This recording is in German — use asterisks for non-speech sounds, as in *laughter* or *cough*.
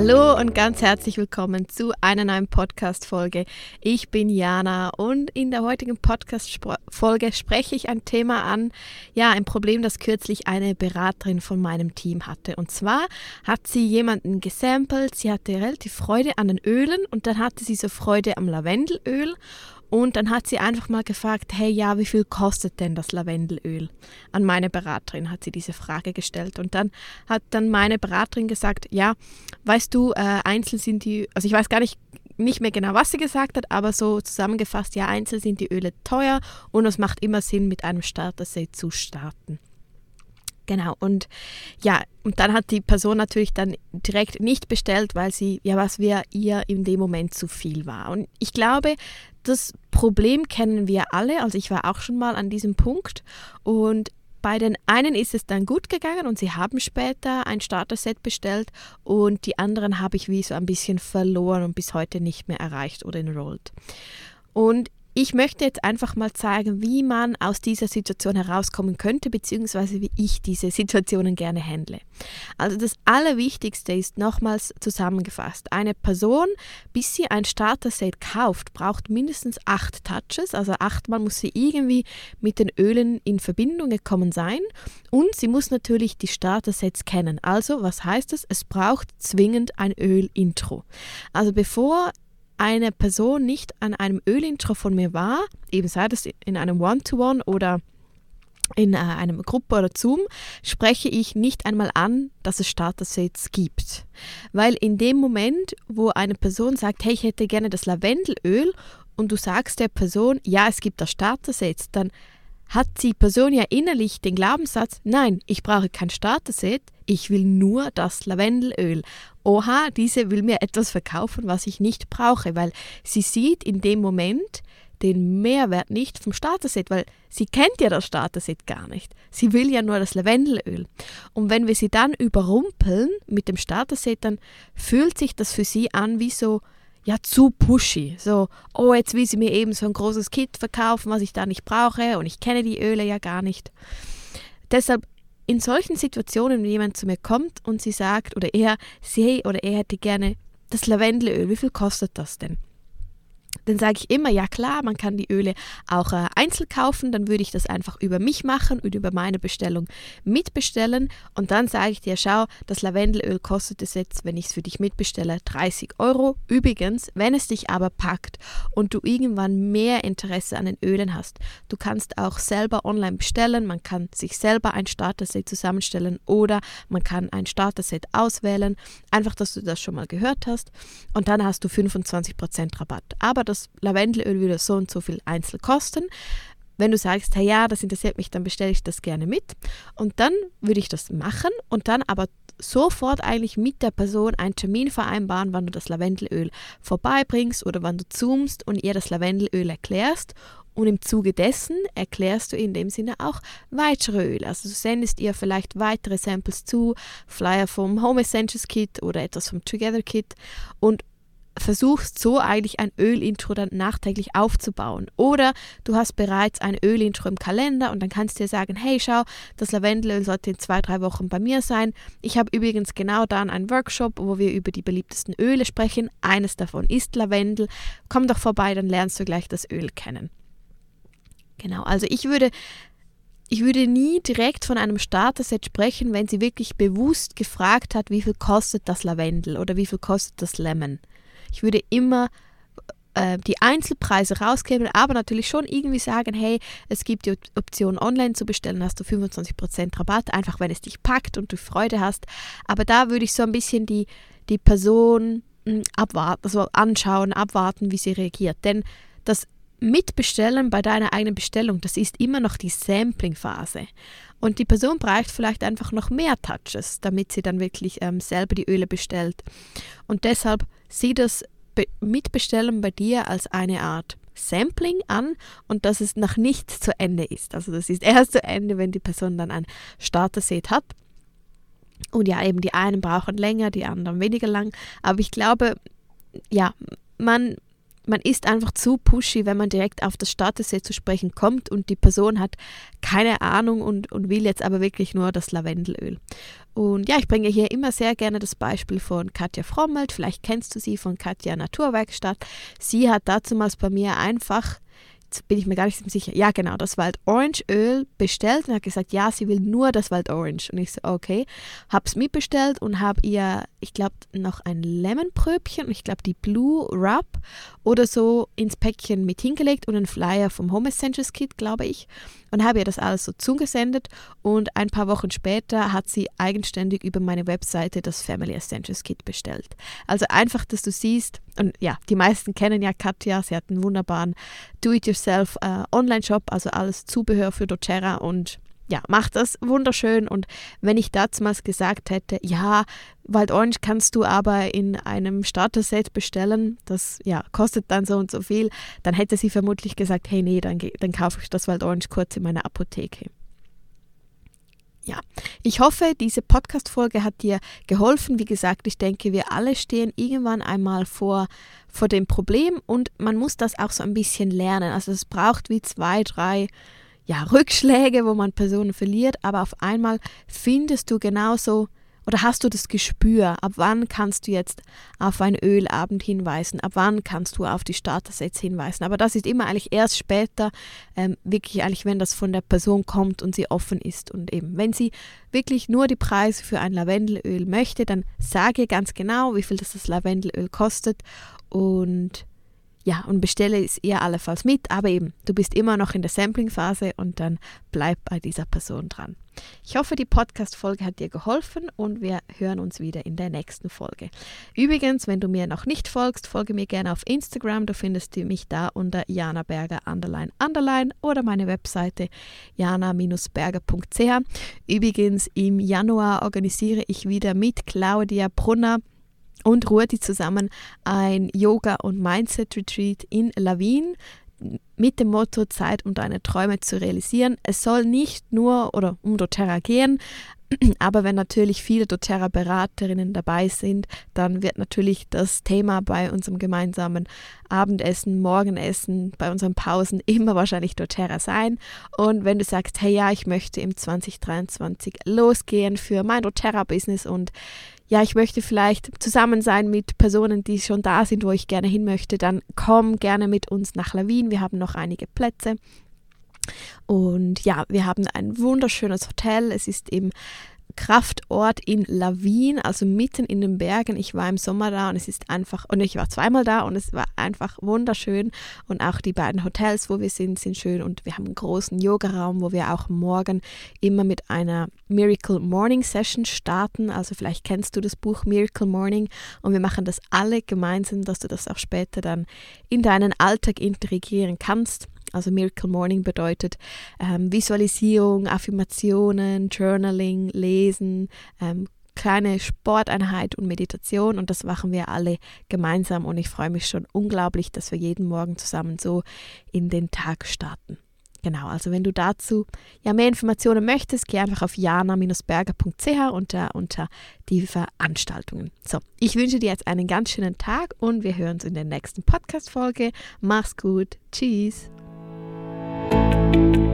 Hallo und ganz herzlich willkommen zu einer neuen Podcast-Folge. Ich bin Jana und in der heutigen Podcast-Folge spreche ich ein Thema an, ja, ein Problem, das kürzlich eine Beraterin von meinem Team hatte. Und zwar hat sie jemanden gesampelt, sie hatte relativ Freude an den Ölen und dann hatte sie so Freude am Lavendelöl und dann hat sie einfach mal gefragt, hey ja, wie viel kostet denn das Lavendelöl? An meine Beraterin hat sie diese Frage gestellt. Und dann hat dann meine Beraterin gesagt, ja, weißt du, äh, einzeln sind die, also ich weiß gar nicht, nicht mehr genau, was sie gesagt hat, aber so zusammengefasst, ja, einzeln sind die Öle teuer und es macht immer Sinn, mit einem Starter-Set zu starten. Genau, und ja, und dann hat die Person natürlich dann direkt nicht bestellt, weil sie, ja, was wir ihr in dem Moment zu viel war. Und ich glaube, das Problem kennen wir alle, also ich war auch schon mal an diesem Punkt. Und bei den einen ist es dann gut gegangen und sie haben später ein Starter-Set bestellt. Und die anderen habe ich wie so ein bisschen verloren und bis heute nicht mehr erreicht oder enrolled. Und ich möchte jetzt einfach mal zeigen, wie man aus dieser Situation herauskommen könnte, beziehungsweise wie ich diese Situationen gerne handle. Also das Allerwichtigste ist nochmals zusammengefasst. Eine Person, bis sie ein Starter-Set kauft, braucht mindestens acht Touches, also achtmal muss sie irgendwie mit den Ölen in Verbindung gekommen sein und sie muss natürlich die Starter-Sets kennen. Also was heißt es? Es braucht zwingend ein Öl-Intro. Also bevor eine Person nicht an einem Ölintro von mir war, eben sei das in einem One-to-One -One oder in äh, einem Gruppe oder Zoom, spreche ich nicht einmal an, dass es Starter-Sets gibt. Weil in dem Moment, wo eine Person sagt, hey, ich hätte gerne das Lavendelöl und du sagst der Person, ja, es gibt das Starter-Set, dann hat die Person ja innerlich den Glaubenssatz, nein, ich brauche kein Starter-Set, ich will nur das Lavendelöl. Oha, diese will mir etwas verkaufen, was ich nicht brauche, weil sie sieht in dem Moment den Mehrwert nicht vom Starter-Set, weil sie kennt ja das Starter-Set gar nicht. Sie will ja nur das Lavendelöl. Und wenn wir sie dann überrumpeln mit dem Starter-Set, dann fühlt sich das für sie an wie so, ja, zu pushy. So, oh, jetzt will sie mir eben so ein großes Kit verkaufen, was ich da nicht brauche und ich kenne die Öle ja gar nicht. Deshalb in solchen Situationen, wenn jemand zu mir kommt und sie sagt, oder er, sie oder er hätte gerne das Lavendelöl, wie viel kostet das denn? Dann sage ich immer, ja klar, man kann die Öle auch äh, einzeln kaufen, dann würde ich das einfach über mich machen und über meine Bestellung mitbestellen und dann sage ich dir, schau, das Lavendelöl kostet es jetzt, wenn ich es für dich mitbestelle, 30 Euro. Übrigens, wenn es dich aber packt und du irgendwann mehr Interesse an den Ölen hast, du kannst auch selber online bestellen, man kann sich selber ein Starter-Set zusammenstellen oder man kann ein Starter-Set auswählen, einfach, dass du das schon mal gehört hast und dann hast du 25% Rabatt. Aber das Lavendelöl würde so und so viel einzeln kosten. Wenn du sagst, hey ja, das interessiert mich, dann bestelle ich das gerne mit. Und dann würde ich das machen und dann aber sofort eigentlich mit der Person einen Termin vereinbaren, wann du das Lavendelöl vorbeibringst oder wann du zoomst und ihr das Lavendelöl erklärst. Und im Zuge dessen erklärst du in dem Sinne auch weitere Öle. Also du sendest ihr vielleicht weitere Samples zu, Flyer vom Home Essentials Kit oder etwas vom Together Kit. Und versuchst so eigentlich ein Ölintro dann nachträglich aufzubauen. Oder du hast bereits ein Ölintro im Kalender und dann kannst du dir sagen, hey schau, das Lavendelöl sollte in zwei, drei Wochen bei mir sein. Ich habe übrigens genau dann einen Workshop, wo wir über die beliebtesten Öle sprechen. Eines davon ist Lavendel. Komm doch vorbei, dann lernst du gleich das Öl kennen. Genau, also ich würde ich würde nie direkt von einem Starter-Set sprechen, wenn sie wirklich bewusst gefragt hat, wie viel kostet das Lavendel oder wie viel kostet das Lemon. Ich würde immer äh, die Einzelpreise rausgeben, aber natürlich schon irgendwie sagen, hey, es gibt die Option online zu bestellen, hast du 25% Rabatt, einfach wenn es dich packt und du Freude hast. Aber da würde ich so ein bisschen die, die Person hm, abwarten, also anschauen, abwarten, wie sie reagiert. Denn das Mitbestellen bei deiner eigenen Bestellung, das ist immer noch die Sampling-Phase. Und die Person braucht vielleicht einfach noch mehr Touches, damit sie dann wirklich ähm, selber die Öle bestellt. Und deshalb sieh das Be Mitbestellen bei dir als eine Art Sampling an und dass es noch nicht zu Ende ist. Also das ist *laughs* erst zu Ende, wenn die Person dann ein Starter-Set hat. Und ja, eben die einen brauchen länger, die anderen weniger lang. Aber ich glaube, ja, man man ist einfach zu pushy, wenn man direkt auf das Starter-Set zu sprechen kommt und die Person hat keine Ahnung und, und will jetzt aber wirklich nur das Lavendelöl. Und ja, ich bringe hier immer sehr gerne das Beispiel von Katja Frommelt. Vielleicht kennst du sie von Katja Naturwerkstatt. Sie hat dazumals bei mir einfach jetzt bin ich mir gar nicht sicher, ja genau, das Wild Orange Öl bestellt und hat gesagt, ja, sie will nur das Wild Orange. Und ich so, okay, habe es mitbestellt und habe ihr, ich glaube, noch ein Lemonpröbchen und ich glaube die Blue Rub oder so ins Päckchen mit hingelegt und einen Flyer vom Home Essentials Kit, glaube ich und habe ihr das alles so zugesendet und ein paar Wochen später hat sie eigenständig über meine Webseite das Family Essentials Kit bestellt. Also einfach, dass du siehst, und ja, die meisten kennen ja Katja, sie hat einen wunderbaren Do-it-yourself äh, Online-Shop, also alles Zubehör für doTERRA und ja, macht das wunderschön. Und wenn ich damals gesagt hätte, ja, Wild Orange kannst du aber in einem Starter-Set bestellen, das ja, kostet dann so und so viel, dann hätte sie vermutlich gesagt, hey, nee, dann, dann kaufe ich das Wild Orange kurz in meiner Apotheke. Ja, ich hoffe, diese Podcast-Folge hat dir geholfen. Wie gesagt, ich denke, wir alle stehen irgendwann einmal vor, vor dem Problem und man muss das auch so ein bisschen lernen. Also es braucht wie zwei, drei ja, Rückschläge, wo man Personen verliert, aber auf einmal findest du genauso oder hast du das Gespür, ab wann kannst du jetzt auf einen Ölabend hinweisen, ab wann kannst du auf die Starter-Sets hinweisen. Aber das ist immer eigentlich erst später, ähm, wirklich eigentlich, wenn das von der Person kommt und sie offen ist. Und eben, wenn sie wirklich nur die Preise für ein Lavendelöl möchte, dann sage ganz genau, wie viel das, das Lavendelöl kostet und ja, und bestelle es ihr allenfalls mit, aber eben, du bist immer noch in der Sampling-Phase und dann bleib bei dieser Person dran. Ich hoffe, die Podcast-Folge hat dir geholfen und wir hören uns wieder in der nächsten Folge. Übrigens, wenn du mir noch nicht folgst, folge mir gerne auf Instagram. Du findest mich da unter Jana Berger underline underline oder meine Webseite jana-berger.ch. Übrigens, im Januar organisiere ich wieder mit Claudia Brunner und Rudi zusammen ein Yoga- und Mindset-Retreat in Lawin mit dem Motto Zeit, um deine Träume zu realisieren. Es soll nicht nur oder um doTERRA gehen, *clears throat* aber wenn natürlich viele doTERRA-Beraterinnen dabei sind, dann wird natürlich das Thema bei unserem gemeinsamen Abendessen, Morgenessen, bei unseren Pausen immer wahrscheinlich doTERRA sein. Und wenn du sagst, hey ja, ich möchte im 2023 losgehen für mein doTERRA-Business und ja, ich möchte vielleicht zusammen sein mit Personen, die schon da sind, wo ich gerne hin möchte, dann komm gerne mit uns nach Lawin. Wir haben noch einige Plätze. Und ja, wir haben ein wunderschönes Hotel. Es ist im Kraftort in Lawin, also mitten in den Bergen. Ich war im Sommer da und es ist einfach, und ich war zweimal da und es war einfach wunderschön. Und auch die beiden Hotels, wo wir sind, sind schön. Und wir haben einen großen Yogaraum, wo wir auch morgen immer mit einer Miracle Morning Session starten. Also vielleicht kennst du das Buch Miracle Morning und wir machen das alle gemeinsam, dass du das auch später dann in deinen Alltag integrieren kannst. Also Miracle Morning bedeutet ähm, Visualisierung, Affirmationen, Journaling, Lesen, ähm, kleine Sporteinheit und Meditation und das machen wir alle gemeinsam und ich freue mich schon unglaublich, dass wir jeden Morgen zusammen so in den Tag starten. Genau, also wenn du dazu ja mehr Informationen möchtest, geh einfach auf jana-berger.ch unter, unter die Veranstaltungen. So, ich wünsche dir jetzt einen ganz schönen Tag und wir hören uns in der nächsten Podcast-Folge. Mach's gut. Tschüss. Bye.